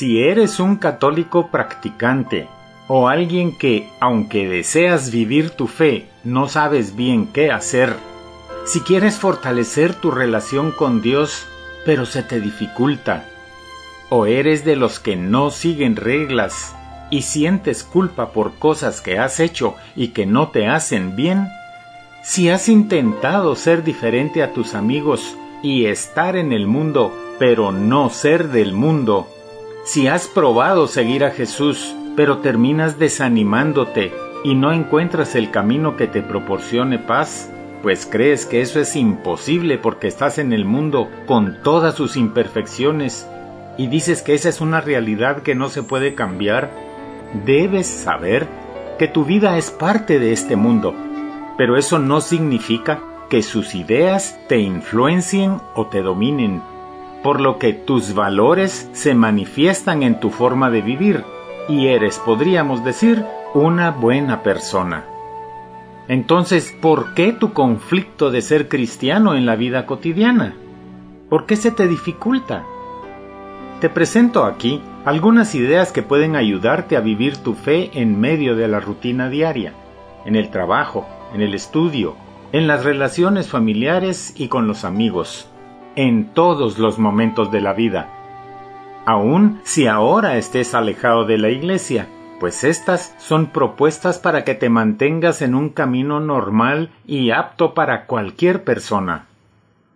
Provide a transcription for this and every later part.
Si eres un católico practicante o alguien que, aunque deseas vivir tu fe, no sabes bien qué hacer, si quieres fortalecer tu relación con Dios, pero se te dificulta, o eres de los que no siguen reglas y sientes culpa por cosas que has hecho y que no te hacen bien, si has intentado ser diferente a tus amigos y estar en el mundo, pero no ser del mundo, si has probado seguir a Jesús, pero terminas desanimándote y no encuentras el camino que te proporcione paz, pues crees que eso es imposible porque estás en el mundo con todas sus imperfecciones y dices que esa es una realidad que no se puede cambiar, debes saber que tu vida es parte de este mundo, pero eso no significa que sus ideas te influencien o te dominen, por lo que tus valores se manifiestan en tu forma de vivir y eres, podríamos decir, una buena persona. Entonces, ¿por qué tu conflicto de ser cristiano en la vida cotidiana? ¿Por qué se te dificulta? Te presento aquí algunas ideas que pueden ayudarte a vivir tu fe en medio de la rutina diaria, en el trabajo, en el estudio, en las relaciones familiares y con los amigos, en todos los momentos de la vida. Aun si ahora estés alejado de la iglesia, pues estas son propuestas para que te mantengas en un camino normal y apto para cualquier persona.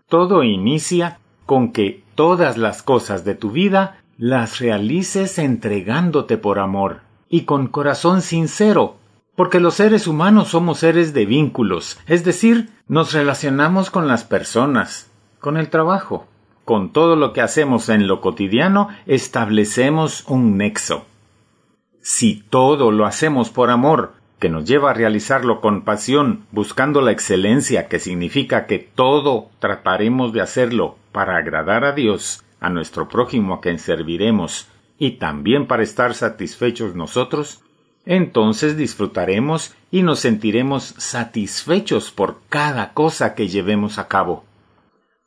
Todo inicia con que todas las cosas de tu vida las realices entregándote por amor y con corazón sincero, porque los seres humanos somos seres de vínculos, es decir, nos relacionamos con las personas, con el trabajo, con todo lo que hacemos en lo cotidiano, establecemos un nexo. Si todo lo hacemos por amor, que nos lleva a realizarlo con pasión, buscando la excelencia, que significa que todo trataremos de hacerlo para agradar a Dios, a nuestro prójimo a quien serviremos, y también para estar satisfechos nosotros, entonces disfrutaremos y nos sentiremos satisfechos por cada cosa que llevemos a cabo.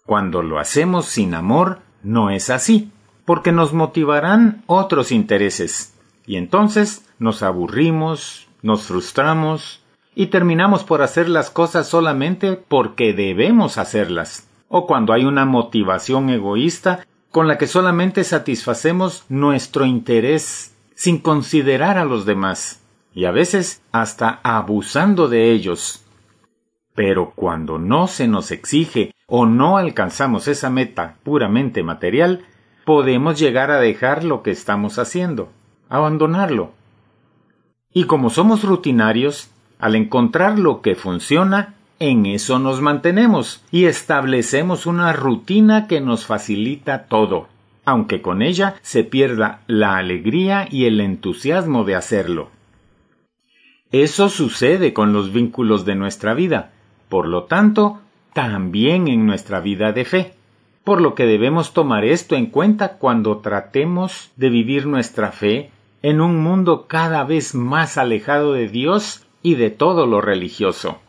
Cuando lo hacemos sin amor, no es así, porque nos motivarán otros intereses, y entonces nos aburrimos, nos frustramos, y terminamos por hacer las cosas solamente porque debemos hacerlas, o cuando hay una motivación egoísta con la que solamente satisfacemos nuestro interés sin considerar a los demás, y a veces hasta abusando de ellos. Pero cuando no se nos exige o no alcanzamos esa meta puramente material, podemos llegar a dejar lo que estamos haciendo, abandonarlo. Y como somos rutinarios, al encontrar lo que funciona, en eso nos mantenemos y establecemos una rutina que nos facilita todo aunque con ella se pierda la alegría y el entusiasmo de hacerlo. Eso sucede con los vínculos de nuestra vida, por lo tanto, también en nuestra vida de fe, por lo que debemos tomar esto en cuenta cuando tratemos de vivir nuestra fe en un mundo cada vez más alejado de Dios y de todo lo religioso,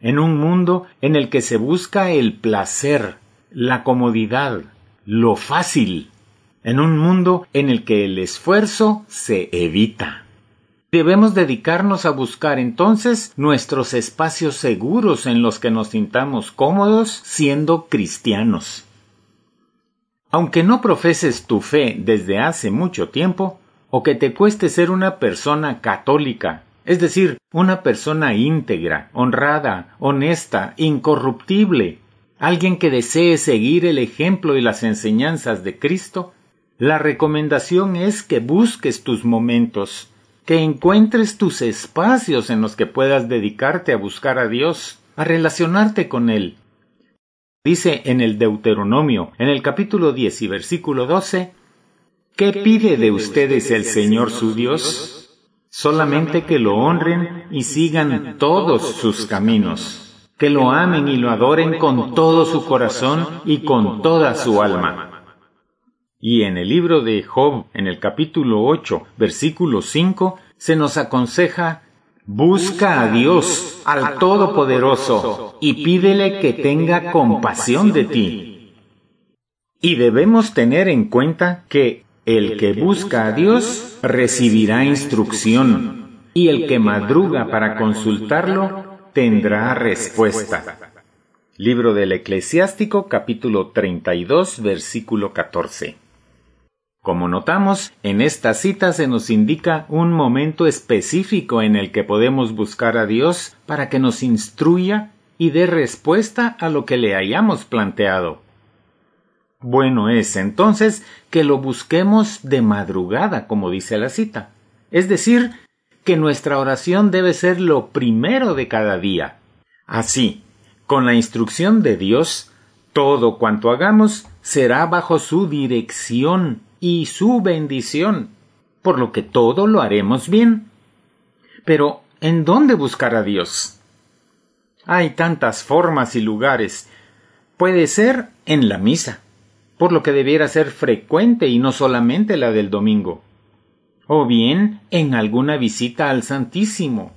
en un mundo en el que se busca el placer, la comodidad, lo fácil, en un mundo en el que el esfuerzo se evita. Debemos dedicarnos a buscar entonces nuestros espacios seguros en los que nos sintamos cómodos siendo cristianos. Aunque no profeses tu fe desde hace mucho tiempo, o que te cueste ser una persona católica, es decir, una persona íntegra, honrada, honesta, incorruptible, alguien que desee seguir el ejemplo y las enseñanzas de Cristo, la recomendación es que busques tus momentos, que encuentres tus espacios en los que puedas dedicarte a buscar a Dios, a relacionarte con Él. Dice en el Deuteronomio, en el capítulo 10 y versículo 12, ¿Qué pide de ustedes el Señor su Dios? Solamente que lo honren y sigan todos sus caminos, que lo amen y lo adoren con todo su corazón y con toda su alma y en el libro de Job, en el capítulo 8, versículo 5, se nos aconseja Busca a Dios, al Todopoderoso, y pídele que tenga compasión de ti. Y debemos tener en cuenta que El que busca a Dios recibirá instrucción, y el que madruga para consultarlo tendrá respuesta. Libro del Eclesiástico capítulo 32 versículo 14. Como notamos, en esta cita se nos indica un momento específico en el que podemos buscar a Dios para que nos instruya y dé respuesta a lo que le hayamos planteado. Bueno es entonces que lo busquemos de madrugada, como dice la cita. Es decir, que nuestra oración debe ser lo primero de cada día. Así, con la instrucción de Dios, todo cuanto hagamos será bajo su dirección y su bendición, por lo que todo lo haremos bien. Pero, ¿en dónde buscar a Dios? Hay tantas formas y lugares. Puede ser en la misa, por lo que debiera ser frecuente y no solamente la del domingo. O bien en alguna visita al Santísimo,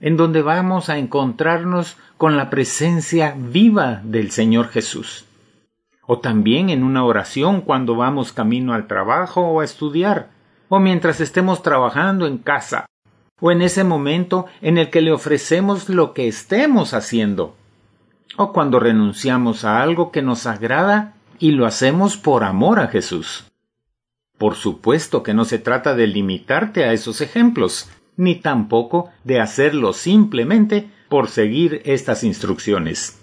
en donde vamos a encontrarnos con la presencia viva del Señor Jesús o también en una oración cuando vamos camino al trabajo o a estudiar, o mientras estemos trabajando en casa, o en ese momento en el que le ofrecemos lo que estemos haciendo, o cuando renunciamos a algo que nos agrada y lo hacemos por amor a Jesús. Por supuesto que no se trata de limitarte a esos ejemplos, ni tampoco de hacerlo simplemente por seguir estas instrucciones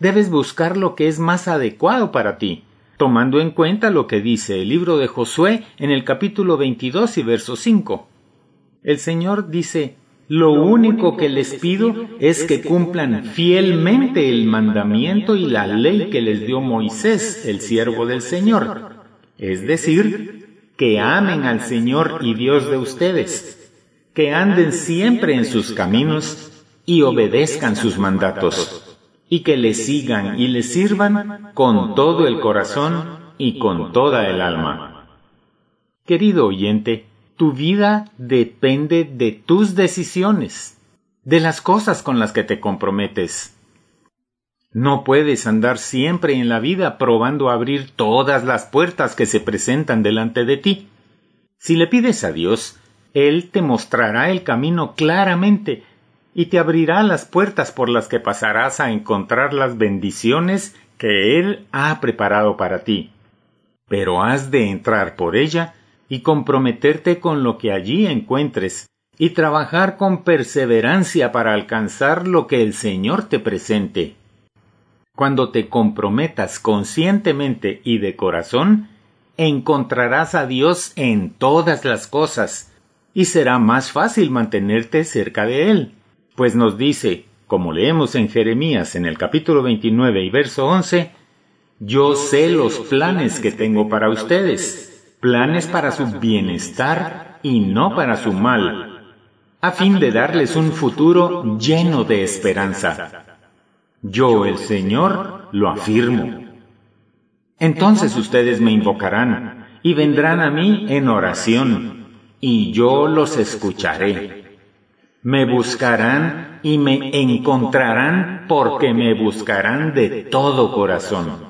debes buscar lo que es más adecuado para ti, tomando en cuenta lo que dice el libro de Josué en el capítulo 22 y verso 5. El Señor dice, lo único que les pido es que cumplan fielmente el mandamiento y la ley que les dio Moisés, el siervo del Señor. Es decir, que amen al Señor y Dios de ustedes, que anden siempre en sus caminos y obedezcan sus mandatos y que le sigan y le sirvan con todo el corazón y con toda el alma. Querido oyente, tu vida depende de tus decisiones, de las cosas con las que te comprometes. No puedes andar siempre en la vida probando abrir todas las puertas que se presentan delante de ti. Si le pides a Dios, Él te mostrará el camino claramente y te abrirá las puertas por las que pasarás a encontrar las bendiciones que Él ha preparado para ti. Pero has de entrar por ella y comprometerte con lo que allí encuentres, y trabajar con perseverancia para alcanzar lo que el Señor te presente. Cuando te comprometas conscientemente y de corazón, encontrarás a Dios en todas las cosas, y será más fácil mantenerte cerca de Él pues nos dice, como leemos en Jeremías en el capítulo 29 y verso 11, Yo sé los planes que tengo para ustedes, planes para su bienestar y no para su mal, a fin de darles un futuro lleno de esperanza. Yo, el Señor, lo afirmo. Entonces ustedes me invocarán y vendrán a mí en oración, y yo los escucharé. Me buscarán y me encontrarán porque me buscarán de todo corazón.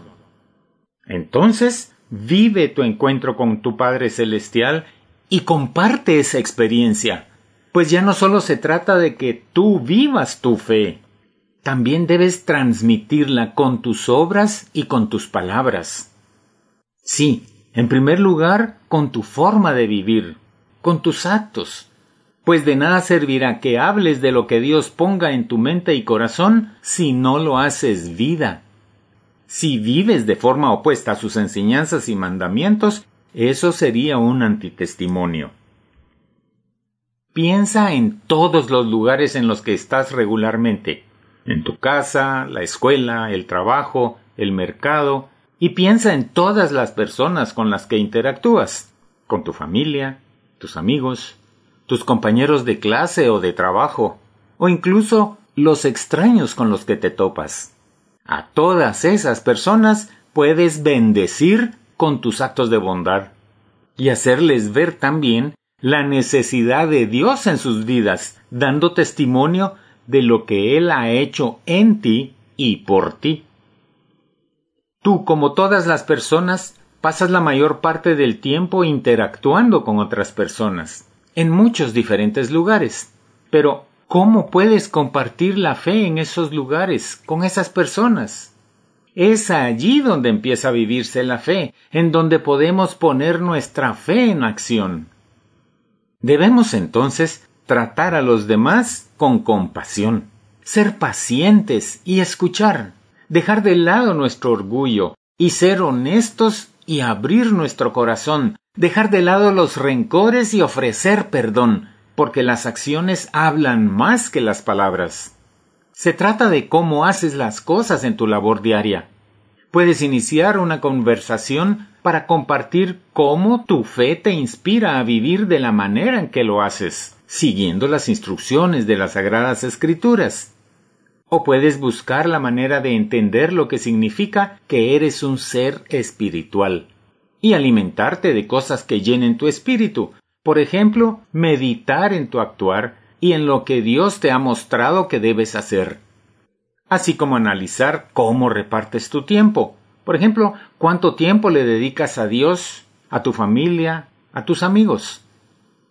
Entonces, vive tu encuentro con tu Padre Celestial y comparte esa experiencia, pues ya no solo se trata de que tú vivas tu fe, también debes transmitirla con tus obras y con tus palabras. Sí, en primer lugar, con tu forma de vivir, con tus actos, pues de nada servirá que hables de lo que Dios ponga en tu mente y corazón si no lo haces vida. Si vives de forma opuesta a sus enseñanzas y mandamientos, eso sería un antitestimonio. Piensa en todos los lugares en los que estás regularmente, en tu casa, la escuela, el trabajo, el mercado, y piensa en todas las personas con las que interactúas, con tu familia, tus amigos, tus compañeros de clase o de trabajo, o incluso los extraños con los que te topas. A todas esas personas puedes bendecir con tus actos de bondad y hacerles ver también la necesidad de Dios en sus vidas, dando testimonio de lo que Él ha hecho en ti y por ti. Tú, como todas las personas, pasas la mayor parte del tiempo interactuando con otras personas, en muchos diferentes lugares. Pero, ¿cómo puedes compartir la fe en esos lugares, con esas personas? Es allí donde empieza a vivirse la fe, en donde podemos poner nuestra fe en acción. Debemos entonces tratar a los demás con compasión, ser pacientes y escuchar, dejar de lado nuestro orgullo y ser honestos y abrir nuestro corazón, dejar de lado los rencores y ofrecer perdón, porque las acciones hablan más que las palabras. Se trata de cómo haces las cosas en tu labor diaria. Puedes iniciar una conversación para compartir cómo tu fe te inspira a vivir de la manera en que lo haces, siguiendo las instrucciones de las Sagradas Escrituras. O puedes buscar la manera de entender lo que significa que eres un ser espiritual y alimentarte de cosas que llenen tu espíritu. Por ejemplo, meditar en tu actuar y en lo que Dios te ha mostrado que debes hacer. Así como analizar cómo repartes tu tiempo. Por ejemplo, cuánto tiempo le dedicas a Dios, a tu familia, a tus amigos.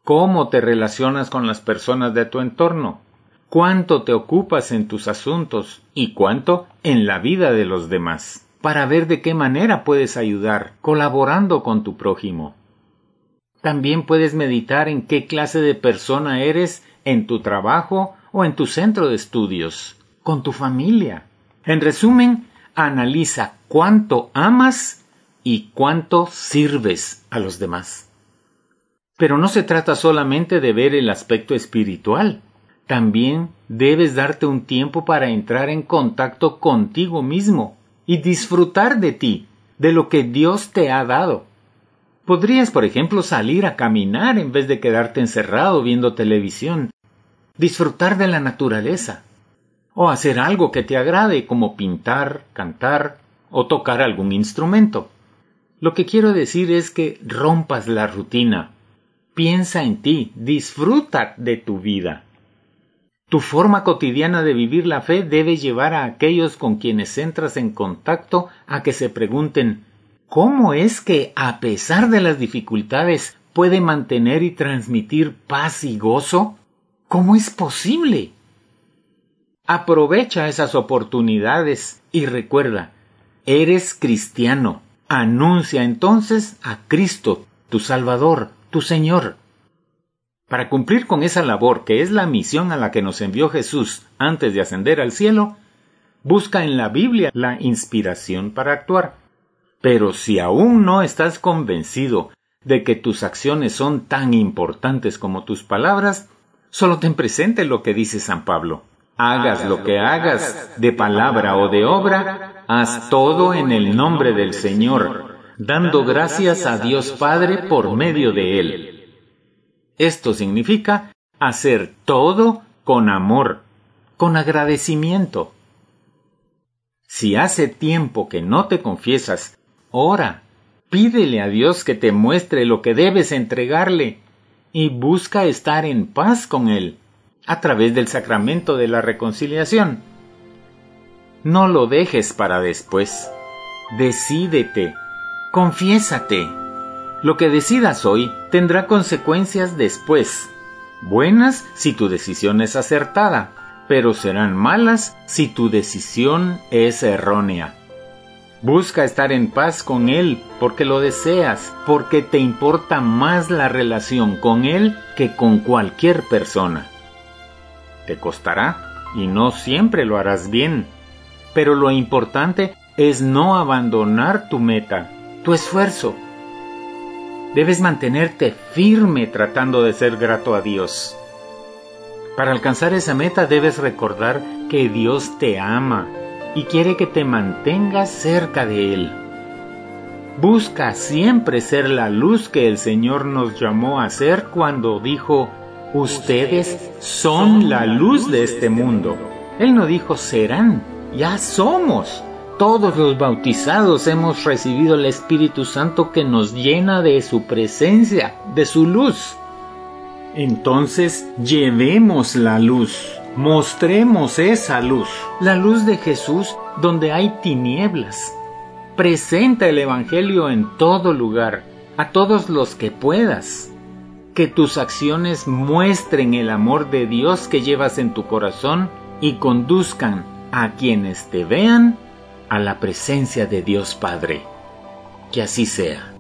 Cómo te relacionas con las personas de tu entorno cuánto te ocupas en tus asuntos y cuánto en la vida de los demás, para ver de qué manera puedes ayudar colaborando con tu prójimo. También puedes meditar en qué clase de persona eres en tu trabajo o en tu centro de estudios, con tu familia. En resumen, analiza cuánto amas y cuánto sirves a los demás. Pero no se trata solamente de ver el aspecto espiritual, también debes darte un tiempo para entrar en contacto contigo mismo y disfrutar de ti, de lo que Dios te ha dado. Podrías, por ejemplo, salir a caminar en vez de quedarte encerrado viendo televisión, disfrutar de la naturaleza, o hacer algo que te agrade como pintar, cantar o tocar algún instrumento. Lo que quiero decir es que rompas la rutina, piensa en ti, disfruta de tu vida. Tu forma cotidiana de vivir la fe debe llevar a aquellos con quienes entras en contacto a que se pregunten ¿Cómo es que, a pesar de las dificultades, puede mantener y transmitir paz y gozo? ¿Cómo es posible? Aprovecha esas oportunidades y recuerda, eres cristiano. Anuncia entonces a Cristo, tu Salvador, tu Señor. Para cumplir con esa labor que es la misión a la que nos envió Jesús antes de ascender al cielo, busca en la Biblia la inspiración para actuar. Pero si aún no estás convencido de que tus acciones son tan importantes como tus palabras, solo ten presente lo que dice San Pablo. Hagas lo que hagas, de palabra o de obra, haz todo en el nombre del Señor, dando gracias a Dios Padre por medio de Él. Esto significa hacer todo con amor, con agradecimiento. Si hace tiempo que no te confiesas, ora, pídele a Dios que te muestre lo que debes entregarle y busca estar en paz con Él a través del sacramento de la reconciliación. No lo dejes para después. Decídete, confiésate. Lo que decidas hoy tendrá consecuencias después. Buenas si tu decisión es acertada, pero serán malas si tu decisión es errónea. Busca estar en paz con Él porque lo deseas, porque te importa más la relación con Él que con cualquier persona. Te costará y no siempre lo harás bien, pero lo importante es no abandonar tu meta, tu esfuerzo, Debes mantenerte firme tratando de ser grato a Dios. Para alcanzar esa meta debes recordar que Dios te ama y quiere que te mantengas cerca de Él. Busca siempre ser la luz que el Señor nos llamó a ser cuando dijo, ustedes son la luz de este mundo. Él no dijo serán, ya somos. Todos los bautizados hemos recibido el Espíritu Santo que nos llena de su presencia, de su luz. Entonces llevemos la luz, mostremos esa luz, la luz de Jesús donde hay tinieblas. Presenta el Evangelio en todo lugar, a todos los que puedas. Que tus acciones muestren el amor de Dios que llevas en tu corazón y conduzcan a quienes te vean a la presencia de Dios Padre. Que así sea.